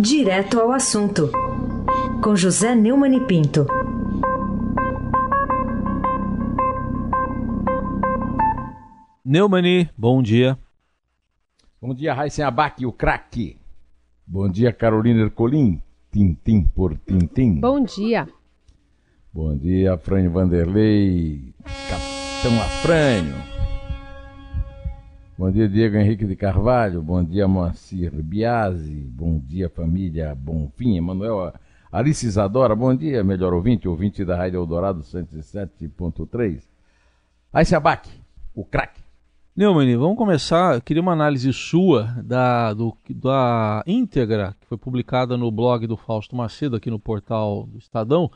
Direto ao assunto, com José Neumann e Pinto. Neumani, bom dia. Bom dia, Raíssen Abac, o craque. Bom dia, Carolina Ercolim, tintim por tintim. Bom dia. Bom dia, Afrânio Vanderlei, Capitão Afrânio. Bom dia, Diego Henrique de Carvalho. Bom dia, Moacir Biasi. Bom dia, família Bonfim. Emanuel Alice Isadora. Bom dia, melhor ouvinte, ouvinte da Rádio Eldorado 107.3. Aí se abaque, o craque. Neumann, vamos começar. Eu queria uma análise sua da, do, da íntegra que foi publicada no blog do Fausto Macedo, aqui no portal do Estadão,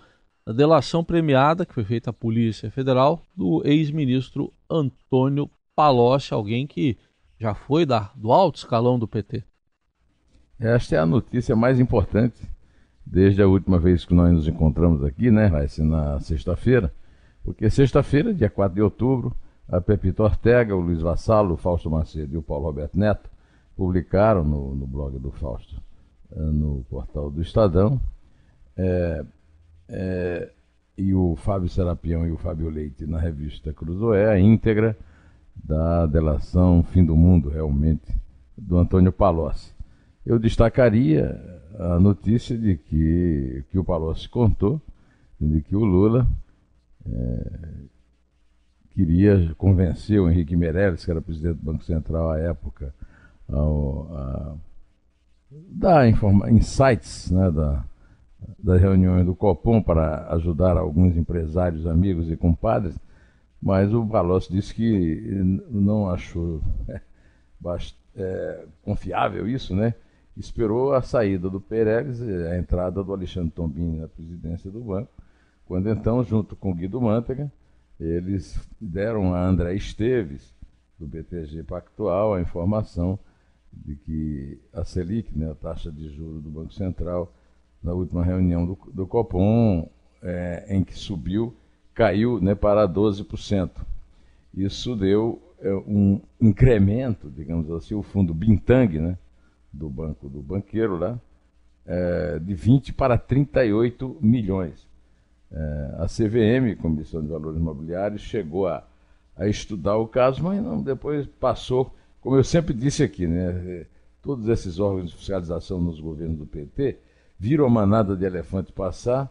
a delação premiada que foi feita à Polícia Federal do ex-ministro Antônio Palocci, alguém que já foi da, do alto escalão do PT. Esta é a notícia mais importante desde a última vez que nós nos encontramos aqui, né, Raíssa, na sexta-feira, porque sexta-feira, dia 4 de outubro, a Pepito Ortega, o Luiz Vassalo, o Fausto Macedo e o Paulo Roberto Neto publicaram no, no blog do Fausto, eh, no portal do Estadão, é, é, e o Fábio Serapião e o Fábio Leite na revista Cruzoé, a íntegra da delação Fim do Mundo, realmente, do Antônio Palocci. Eu destacaria a notícia de que, que o Palocci contou, de que o Lula é, queria convencer o Henrique Meirelles, que era presidente do Banco Central à época, ao, a dar insights né, da, das reuniões do Copom para ajudar alguns empresários, amigos e compadres, mas o Palocci disse que não achou é, é, confiável isso, né? Esperou a saída do Pereles, a entrada do Alexandre Tombini na presidência do banco, quando então, junto com Guido Mantega, eles deram a André Esteves, do BTG Pactual, a informação de que a Selic, né, a taxa de juros do Banco Central, na última reunião do, do Copom, é, em que subiu, caiu né, para 12%. Isso deu é, um incremento, digamos assim, o fundo Bintang, né, do banco do banqueiro lá, é, de 20 para 38 milhões. É, a CVM, Comissão de Valores Imobiliários, chegou a, a estudar o caso, mas não, depois passou, como eu sempre disse aqui, né, todos esses órgãos de fiscalização nos governos do PT viram a manada de elefante passar,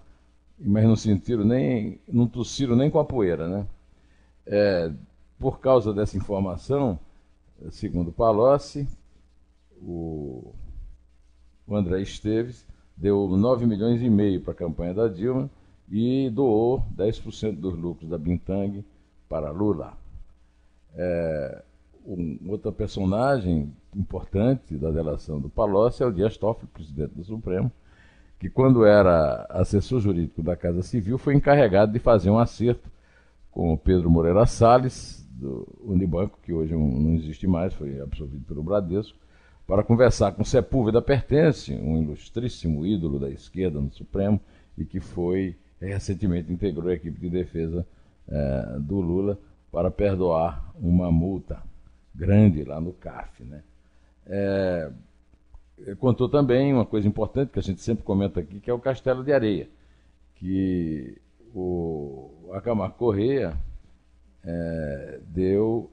mas não sentiram nem, não tossiram nem com a poeira, né? É, por causa dessa informação, segundo Palocci, o, o André Esteves deu 9 milhões e meio para a campanha da Dilma e doou 10% dos lucros da Bintang para Lula. É, um, outra personagem importante da delação do Palocci é o Dias Toffoli, presidente do Supremo, que quando era assessor jurídico da Casa Civil foi encarregado de fazer um acerto com o Pedro Moreira Salles, do Unibanco, que hoje não existe mais, foi absorvido pelo Bradesco, para conversar com Sepúlveda Pertence, um ilustríssimo ídolo da esquerda no Supremo e que foi recentemente integrou a equipe de defesa eh, do Lula para perdoar uma multa grande lá no CAF. Né? É, contou também uma coisa importante que a gente sempre comenta aqui, que é o Castelo de Areia, que o Acamar Correia é, deu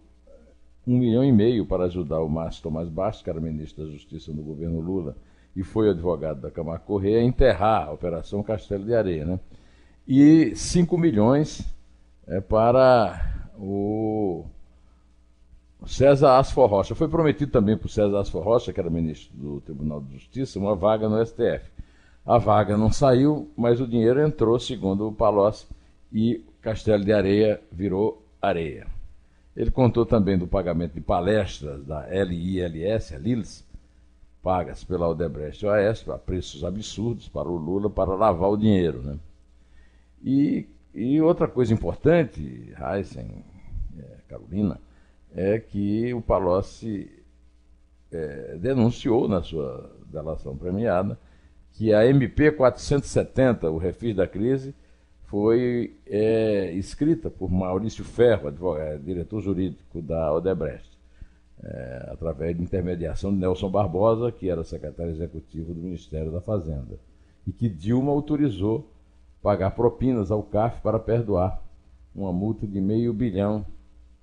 um milhão e meio para ajudar o Márcio Tomás Bastos, que era ministro da Justiça no governo Lula, e foi advogado da Camargo Correia, a enterrar a Operação Castelo de Areia. Né? E 5 milhões é, para o César Asfor Rocha. Foi prometido também para o César Asfor Rocha, que era ministro do Tribunal de Justiça, uma vaga no STF. A vaga não saiu, mas o dinheiro entrou, segundo o Palocci, e Castelo de Areia virou areia. Ele contou também do pagamento de palestras da LILS, a LILS, pagas pela Odebrecht Oeste, a preços absurdos para o Lula para lavar o dinheiro. Né? E, e outra coisa importante, Heisen, é, Carolina, é que o Palocci é, denunciou na sua delação premiada que a MP 470, o refis da crise, foi é, escrita por Maurício Ferro, advogado, é, diretor jurídico da Odebrecht. é, através de intermediação de Nelson Barbosa, que era secretário executivo do Ministério da Fazenda, e que Dilma autorizou pagar propinas ao CAF para perdoar uma multa de meio bilhão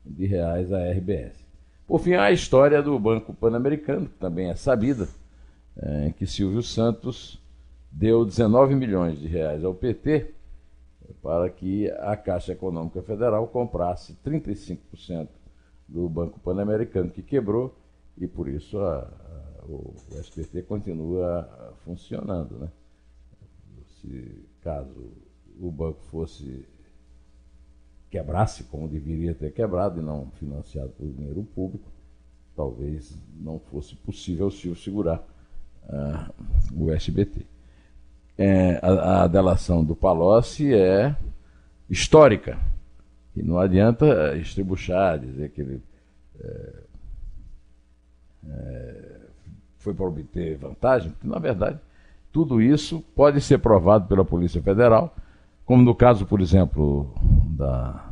de reais à RBS. Por fim, a história do Banco Pan-Americano, que também é sabida, é, em que Silvio Santos deu 19 milhões de reais ao PT para que a Caixa Econômica Federal comprasse 35% do Banco Pan-Americano, que quebrou, e por isso a, a, o, o SPT continua funcionando. Né? Se caso o banco fosse quebrasse como deveria ter quebrado e não financiado por dinheiro público, talvez não fosse possível o Silvio segurar o SBT. É, a, a, delação do Palocci é histórica. E não adianta estribuchar, dizer que ele é, é, foi para obter vantagem, porque, na verdade, tudo isso pode ser provado pela Polícia Federal, como no caso, por exemplo, da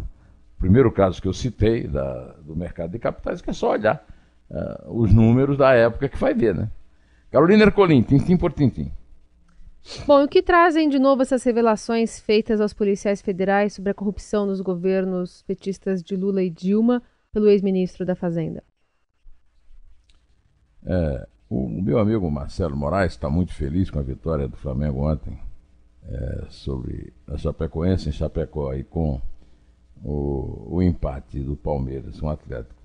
primeiro caso que eu citei, da, do mercado de capitais, que é só olhar uh, os números da época que vai ver, né? Carolina Ercolim, tintim por tintim. Bom, e o que trazem de novo essas revelações feitas aos policiais federais sobre a corrupção nos governos petistas de Lula e Dilma pelo ex-ministro da Fazenda? É, o meu amigo Marcelo Moraes está muito feliz com a vitória do Flamengo ontem é, sobre a Chapecoense em Chapecó e com o, o empate do Palmeiras, um Atlético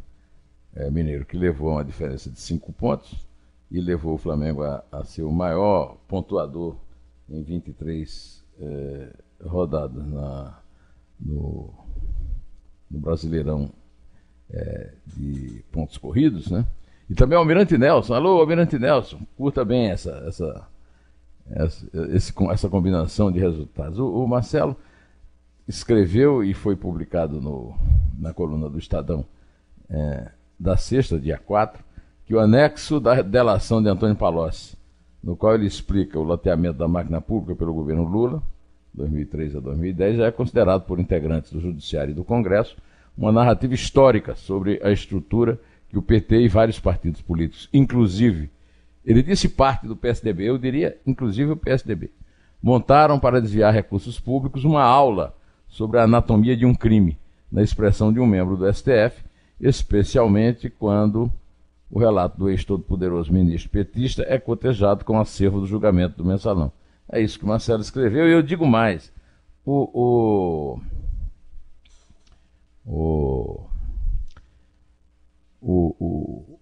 é, Mineiro que levou uma diferença de cinco pontos e levou o Flamengo a, a ser o maior pontuador em 23 é, rodadas na, no, no Brasileirão é, de pontos corridos, né? E também o Almirante Nelson. Alô, Almirante Nelson, curta bem essa, essa, essa, esse, essa combinação de resultados. O, o, Marcelo escreveu e foi publicado no, na coluna do Estadão é, da sexta, dia 4, que o anexo da delação de Antônio Palocci no qual ele explica o loteamento da máquina pública pelo governo Lula, 2003 a 2010, já é considerado por integrantes do Judiciário e do Congresso uma narrativa histórica sobre a estrutura que o PT e vários partidos políticos, inclusive, ele disse parte do PSDB, eu diria inclusive o PSDB, montaram para desviar recursos públicos uma aula sobre a anatomia de um crime, na expressão de um membro do STF, especialmente quando o relato do ex-todo-poderoso ministro petista é cotejado com o acervo do julgamento do mensalão. É isso que o Marcelo escreveu, e eu digo mais. O, o, o, o,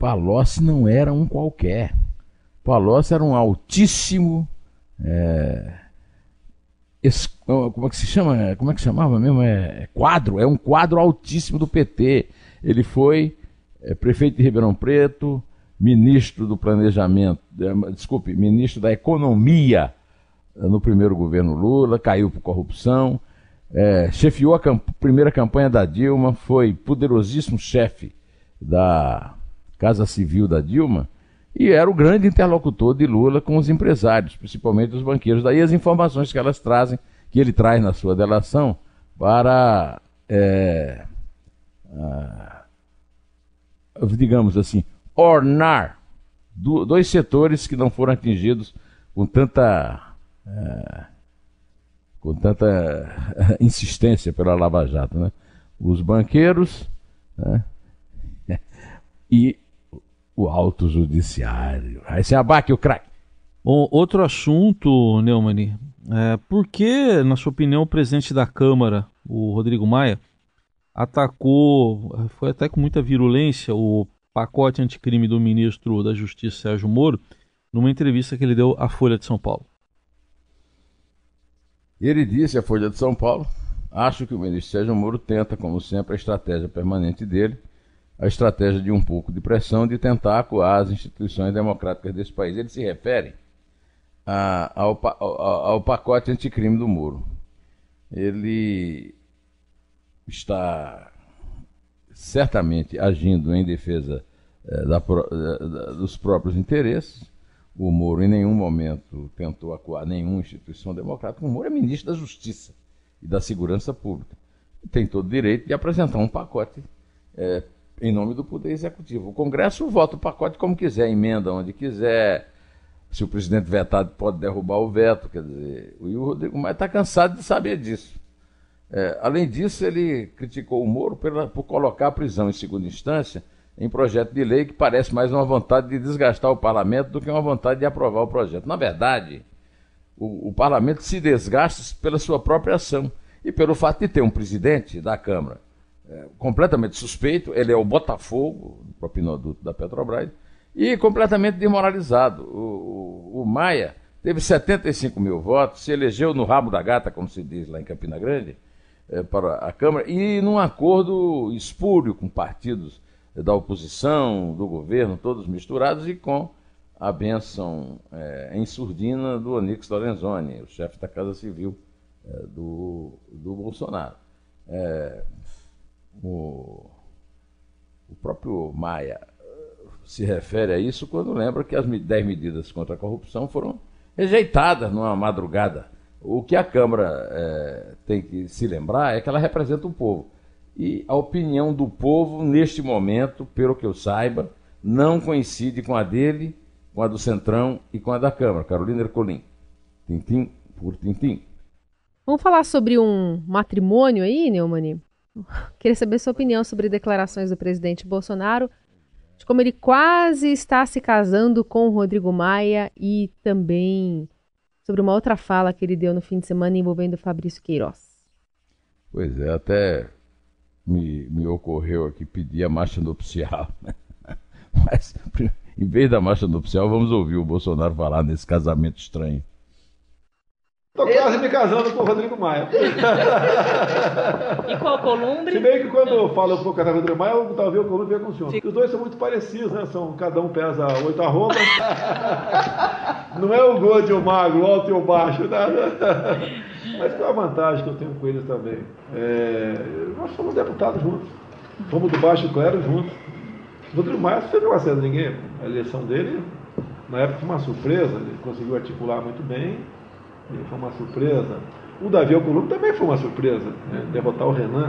Palocci não era um qualquer. Palocci era um altíssimo. É, como é que se chama? Como é que chamava mesmo? É, é quadro, é um quadro altíssimo do PT ele foi é, prefeito de Ribeirão Preto, ministro do Planejamento, é, desculpe, ministro da Economia eh, no primeiro governo Lula, caiu por corrupção, é, chefiou a camp primeira campanha da Dilma, foi poderosíssimo chefe da Casa Civil da Dilma e era o grande interlocutor de Lula com os empresários, principalmente os banqueiros. Daí as informações que elas trazem, que ele traz na sua delação, para é, ah, digamos assim, ornar do, dois setores que não foram atingidos com tanta ah, com tanta ah, insistência pela Lava Jato, né? Os banqueiros né? e o alto judiciário. Aí se abaque o craque. Outro assunto, Neumann, é, por que, na sua opinião, o presidente da Câmara, o Rodrigo Maia, atacou, foi até com muita virulência, o pacote anticrime do ministro da Justiça Sérgio Moro, numa entrevista que ele deu à Folha de São Paulo. Ele disse à Folha de São Paulo: Acho que o ministro Sérgio Moro tenta, como sempre, a estratégia permanente dele, a estratégia de um pouco de pressão de tentar acuar as instituições democráticas desse país. Ele se refere a, ao, ao, ao pacote anticrime do Moro. Ele está certamente agindo em defesa eh, da, da, dos próprios interesses. O Moro em nenhum momento tentou acuar nenhuma instituição democrática. O Moro é ministro da Justiça e da Segurança Pública. Tem todo o direito de apresentar um pacote é, em nome do Poder Executivo. O Congresso vota o pacote como quiser, emenda onde quiser. Se o presidente vetado pode derrubar o veto, quer dizer, o Rodrigo Maia está cansado de saber disso. É, além disso, ele criticou o Moro pela, por colocar a prisão em segunda instância em projeto de lei que parece mais uma vontade de desgastar o parlamento do que uma vontade de aprovar o projeto. Na verdade, o, o parlamento se desgasta pela sua própria ação e pelo fato de ter um presidente da Câmara é, completamente suspeito, ele é o Botafogo, o propinoduto da Petrobras, e completamente desmoralizado. O, o, o, Maia teve 75 mil votos, se elegeu no rabo da gata, como se diz lá em Campina Grande, é, para a Câmara, e num acordo espúrio com partidos da oposição, do governo, todos misturados, e com a bênção é, em surdina do Onix Lorenzoni, o chefe da Casa Civil é, do, do Bolsonaro. É, o, o próprio Maia se refere a isso quando lembra que as 10 medidas contra a corrupção foram rejeitadas numa madrugada. O que a Câmara é, tem que se lembrar é que ela representa o povo. E a opinião do povo, neste momento, pelo que eu saiba, não coincide com a dele, com a do Centrão e com a da Câmara. Carolina Ercolim. Tintim por tintim. Vamos falar sobre um matrimônio aí, Neumani? Queria saber sua opinião sobre declarações do presidente Bolsonaro de como ele quase está se casando com o Rodrigo Maia e também sobre uma outra fala que ele deu no fim de semana envolvendo Fabrício Queiroz. Pois é, até me, me ocorreu aqui pedir a marcha nupcial. Mas, em vez da marcha nupcial, vamos ouvir o Bolsonaro falar nesse casamento estranho. Estou quase me casando com o Rodrigo Maia. e qual Columbre? Se bem que quando eu falo vou casar com o Rodrigo Maia, eu talvez o Columbre venha com o senhor. Os dois são muito parecidos, né? São, cada um pesa oito arrobas. Não é o gordo e o magro, o alto e o baixo. Nada. Mas tem uma vantagem que eu tenho com eles também. É, nós somos deputados juntos. Fomos do baixo clero juntos. O Rodrigo Maia não fez negócio de ninguém. A eleição dele, na época, foi uma surpresa. Ele conseguiu articular muito bem foi uma surpresa. O Davi Alcolumbre também foi uma surpresa, né? derrotar o Renan,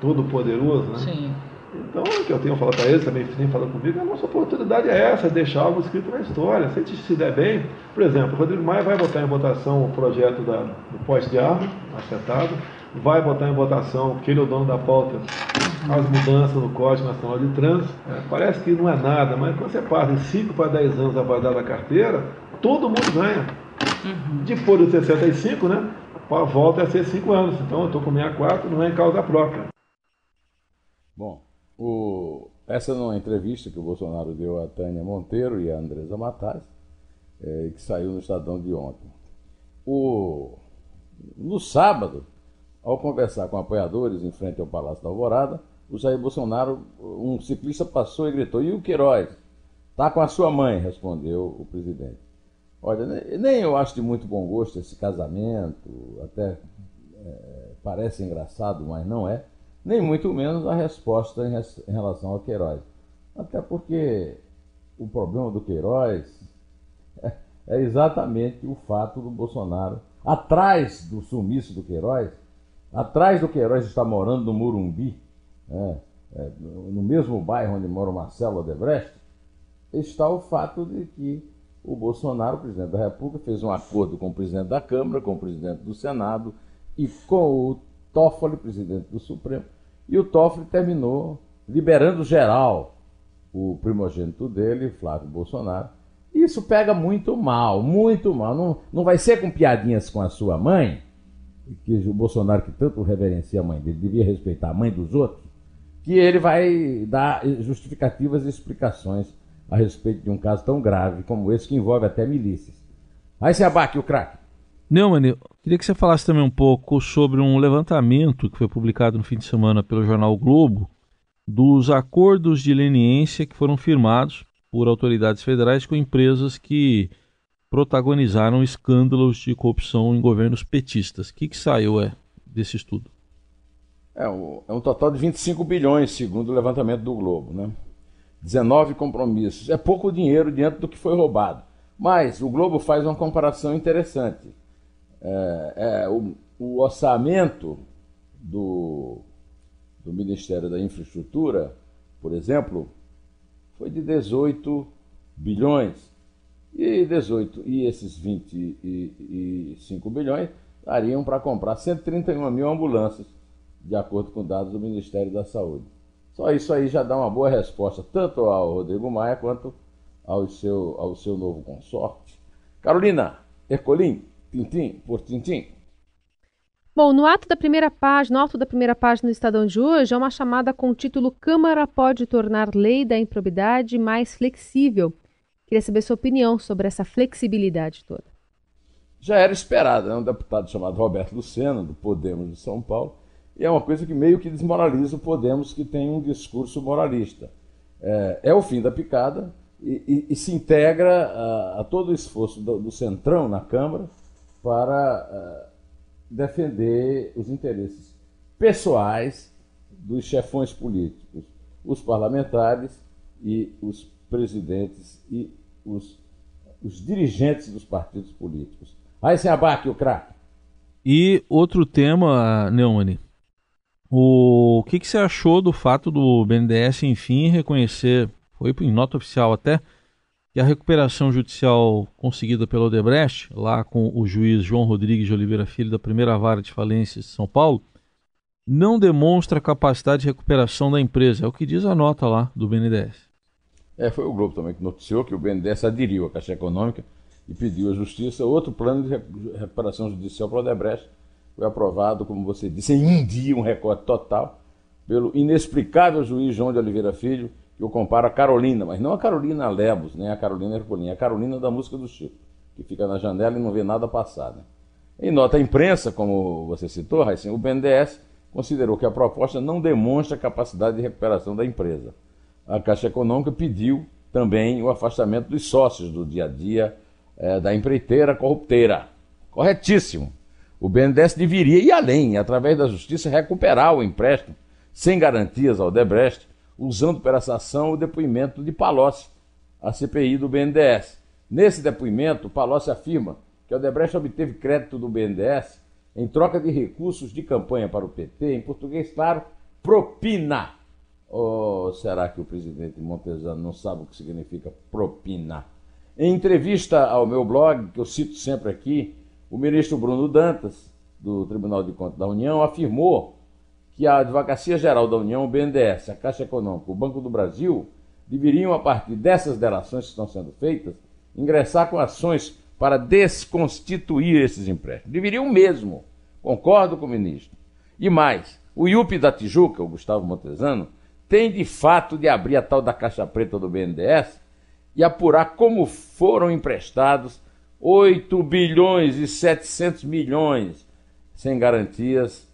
todo poderoso, né? Sim. Então, o que eu tenho falado para eles, também tem falado comigo, a nossa oportunidade é essa, deixar algo escrito na história. Se a gente se der bem, por exemplo, o Rodrigo Maia vai botar em votação o projeto da, do pós de arma, acertado, vai botar em votação, porque ele é o dono da pauta, as mudanças no Código Nacional de Trânsito. É, parece que não é nada, mas quando você passa de 5 para 10 anos a validade da carteira, todo mundo ganha. Uhum. Depois dos 65, né? Volta a ser 5 anos. Então eu estou com 64, não é em causa própria. Bom, o... essa é uma entrevista que o Bolsonaro deu a Tânia Monteiro e a Andresa Matais, é, que saiu no Estadão de ontem. O... No sábado, ao conversar com apoiadores em frente ao Palácio da Alvorada, o Jair Bolsonaro, um ciclista passou e gritou: E o Queiroz? Está com a sua mãe, respondeu o presidente. Olha, nem eu acho de muito bom gosto esse casamento, até é, parece engraçado, mas não é. Nem muito menos a resposta em, em relação ao Queiroz. Até porque o problema do Queiroz é, é exatamente o fato do Bolsonaro, atrás do sumiço do Queiroz, atrás do Queiroz está morando no Murumbi, né, é, no mesmo bairro onde mora o Marcelo Odebrecht, está o fato de que o Bolsonaro, o presidente da República, fez um acordo com o presidente da Câmara, com o presidente do Senado e com o Toffoli, presidente do Supremo. E o Toffoli terminou liberando geral o primogênito dele, Flávio Bolsonaro. Isso pega muito mal, muito mal. Não, não vai ser com piadinhas com a sua mãe, que o Bolsonaro, que tanto reverencia a mãe dele, devia respeitar a mãe dos outros, que ele vai dar justificativas e explicações a respeito de um caso tão grave como esse, que envolve até milícias. Aí se abaque o craque. Neumann, queria que você falasse também um pouco sobre um levantamento que foi publicado no fim de semana pelo jornal o Globo dos acordos de leniência que foram firmados por autoridades federais com empresas que protagonizaram escândalos de corrupção em governos petistas. O que, que saiu é, desse estudo? É um, é um total de 25 bilhões, segundo o levantamento do Globo. Né? 19 compromissos. É pouco dinheiro diante do que foi roubado. Mas o Globo faz uma comparação interessante. É, é, o, o, orçamento do, do Ministério da Infraestrutura, por exemplo, foi de 18 bilhões. E 18 e esses 25 bilhões dariam para comprar 131 mil ambulâncias, de acordo com dados do Ministério da Saúde. Só isso aí já dá uma boa resposta, tanto ao Rodrigo Maia quanto ao seu, ao seu novo consorte. Carolina Ercolim, tintim por tintim. Bom, no ato da primeira página, no ato da primeira página do Estadão de hoje, é uma chamada com o título Câmara pode tornar lei da improbidade mais flexível. Queria saber sua opinião sobre essa flexibilidade toda. Já era esperada, é um deputado chamado Roberto Lucena, do Podemos de São Paulo, e é uma coisa que meio que desmoraliza o Podemos, que tem um discurso moralista. É, é o fim da picada e, e, e se integra a, a, todo o esforço do, do Centrão na Câmara para defender os interesses pessoais dos chefões políticos, os parlamentares e os presidentes e os, os dirigentes dos partidos políticos. Aí sem abaque o craque. E outro tema, Neumani, o que, que você achou do fato do BNDES, enfim, reconhecer, foi em nota oficial até, que a recuperação judicial conseguida pelo Odebrecht, lá com o juiz João Rodrigues de Oliveira Filho, da primeira vara de falências de São Paulo, não demonstra capacidade de recuperação da empresa. É o que diz a nota lá do BNDES. É, foi o Globo também que noticiou que o BNDES aderiu à Caixa Econômica e pediu à Justiça outro plano de recuperação judicial para o Odebrecht. Foi aprovado, como você disse, em um dia, um recorde total, pelo inexplicável juiz João de Oliveira Filho, que eu comparo a Carolina, mas não a Carolina Lebos, nem a Carolina Ercolim, a Carolina da música do Chico, que fica na janela e não vê nada passar. Né? Em nota à imprensa, como você citou, Raíssa, o BNDES considerou que a proposta não demonstra capacidade de recuperação da empresa. A Caixa Econômica pediu também o afastamento dos sócios do dia a dia é, da empreiteira corrupteira. Corretíssimo. O BNDES deveria ir além, através da justiça, recuperar o empréstimo sem garantias ao Debrecht usando para essa ação o depoimento de Palocci, a CPI do BNDES. Nesse depoimento, Palocci afirma que o Odebrecht obteve crédito do BNDES em troca de recursos de campanha para o PT, em português claro, propina. Ou será que o presidente Montezano não sabe o que significa propina? Em entrevista ao meu blog, que eu cito sempre aqui, o ministro Bruno Dantas, do Tribunal de Contas da União, afirmou que a Advocacia Geral da União, o BNDES, a Caixa Econômica, o Banco do Brasil, deveriam, a partir dessas delações que estão sendo feitas, ingressar com ações para desconstituir esses empréstimos. Deveriam mesmo. Concordo com o ministro. E mais, o IUP da Tijuca, o Gustavo Montezano, tem de fato de abrir a tal da caixa preta do BNDES e apurar como foram emprestados 8 bilhões e 700 milhões sem garantias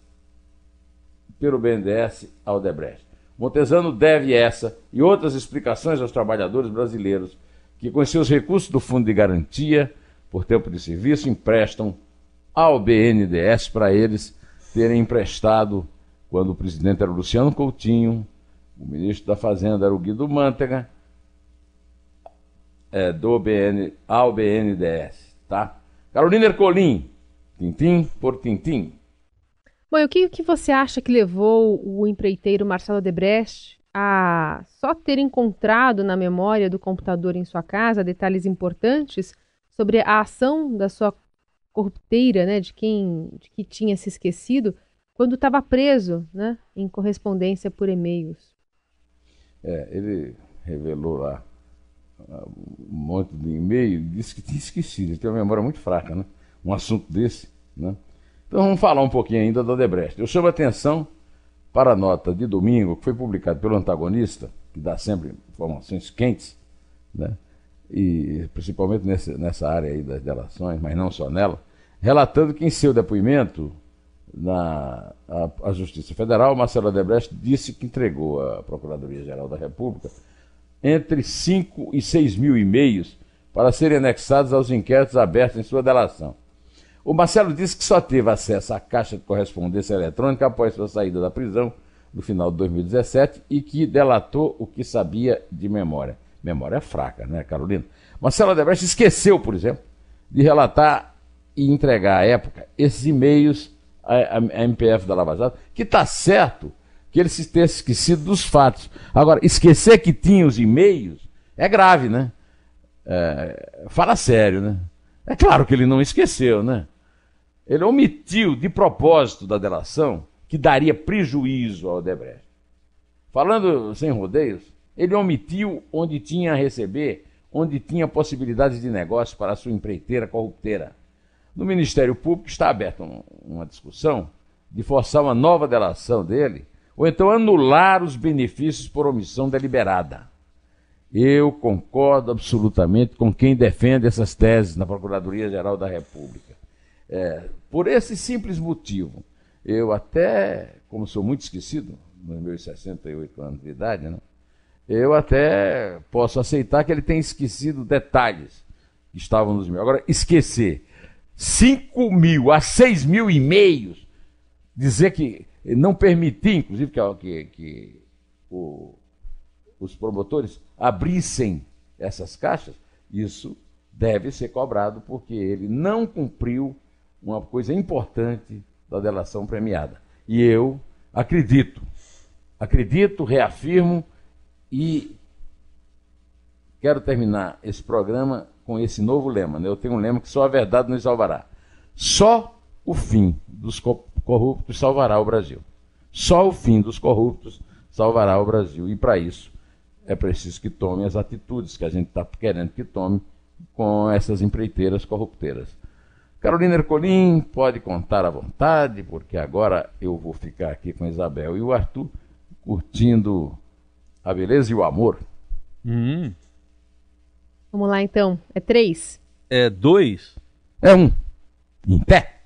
pelo BNDES ao Debrecht. Montesano deve essa e outras explicações aos trabalhadores brasileiros que, com seus recursos do Fundo de Garantia por tempo de serviço, emprestam ao BNDES para eles terem emprestado quando o presidente era o Luciano Coutinho, o ministro da Fazenda era o Guido Mantega, é, do BN, ao BNDES. Tá? Carolina Ercolim, tintim por tintim. Bom, e o que, que você acha que levou o empreiteiro Marcelo Debrecht a só ter encontrado na memória do computador em sua casa detalhes importantes sobre a ação da sua corrupteira, né, de quem de que tinha se esquecido, quando estava preso, né, em correspondência por e-mails? É, ele revelou lá um monte de e-mail, disse que tinha esquecido, tem uma memória muito fraca, né? Um assunto desse, né? Então vamos falar um pouquinho ainda da Odebrecht. Eu chamo a atenção para a nota de domingo, que foi publicada pelo antagonista, que dá sempre informações quentes, né? e principalmente nessa, nessa área aí das delações, mas não só nela, relatando que em seu depoimento na a, a Justiça Federal, Marcelo Odebrecht disse que entregou à Procuradoria-Geral da República entre 5 e 6 mil e-mails para serem anexados aos inquéritos abertos em sua delação. O Marcelo disse que só teve acesso à caixa de correspondência eletrônica após sua saída da prisão no final de 2017 e que delatou o que sabia de memória. Memória fraca, né, Carolina? Marcelo Odebrecht esqueceu, por exemplo, de relatar e entregar à época esses e-mails à, MPF da Lava Jato, que está certo que ele se tenha esquecido dos fatos. Agora, esquecer que tinha os e-mails é grave, né? É, fala sério, né? É claro que ele não esqueceu, né? Ele omitiu de propósito da delação que daria prejuízo ao Odebrecht. Falando sem rodeios, ele omitiu onde tinha a receber, onde tinha possibilidades de negócio para sua empreiteira corrupteira. No Ministério Público está aberta uma discussão de forçar uma nova delação dele, ou então anular os benefícios por omissão deliberada. Eu concordo absolutamente com quem defende essas teses na Procuradoria-Geral da República. É, por esse simples motivo, eu até, como sou muito esquecido, nos meus 68 anos de idade, né, eu até posso aceitar que ele tenha esquecido detalhes que estavam nos meus. Agora, esquecer 5 mil a 6 mil e-mails, dizer que não permitir, inclusive, que, que, o, os promotores abrissem essas caixas, isso deve ser cobrado porque ele não cumpriu uma coisa importante da delação premiada. E eu acredito, acredito, reafirmo e quero terminar esse programa com esse novo lema. Né? Eu tenho um lema que só a verdade nos salvará. Só o fim dos corruptos salvará o Brasil. Só o fim dos corruptos salvará o Brasil. E para isso é preciso que tome as atitudes que a gente está querendo que tome com essas empreiteiras corrupteiras. Carolina Ercolim pode contar à vontade, porque agora eu vou ficar aqui com Isabel e o Arthur curtindo a beleza e o amor. Hum. Vamos lá então. É três? É dois? É um. Em pé.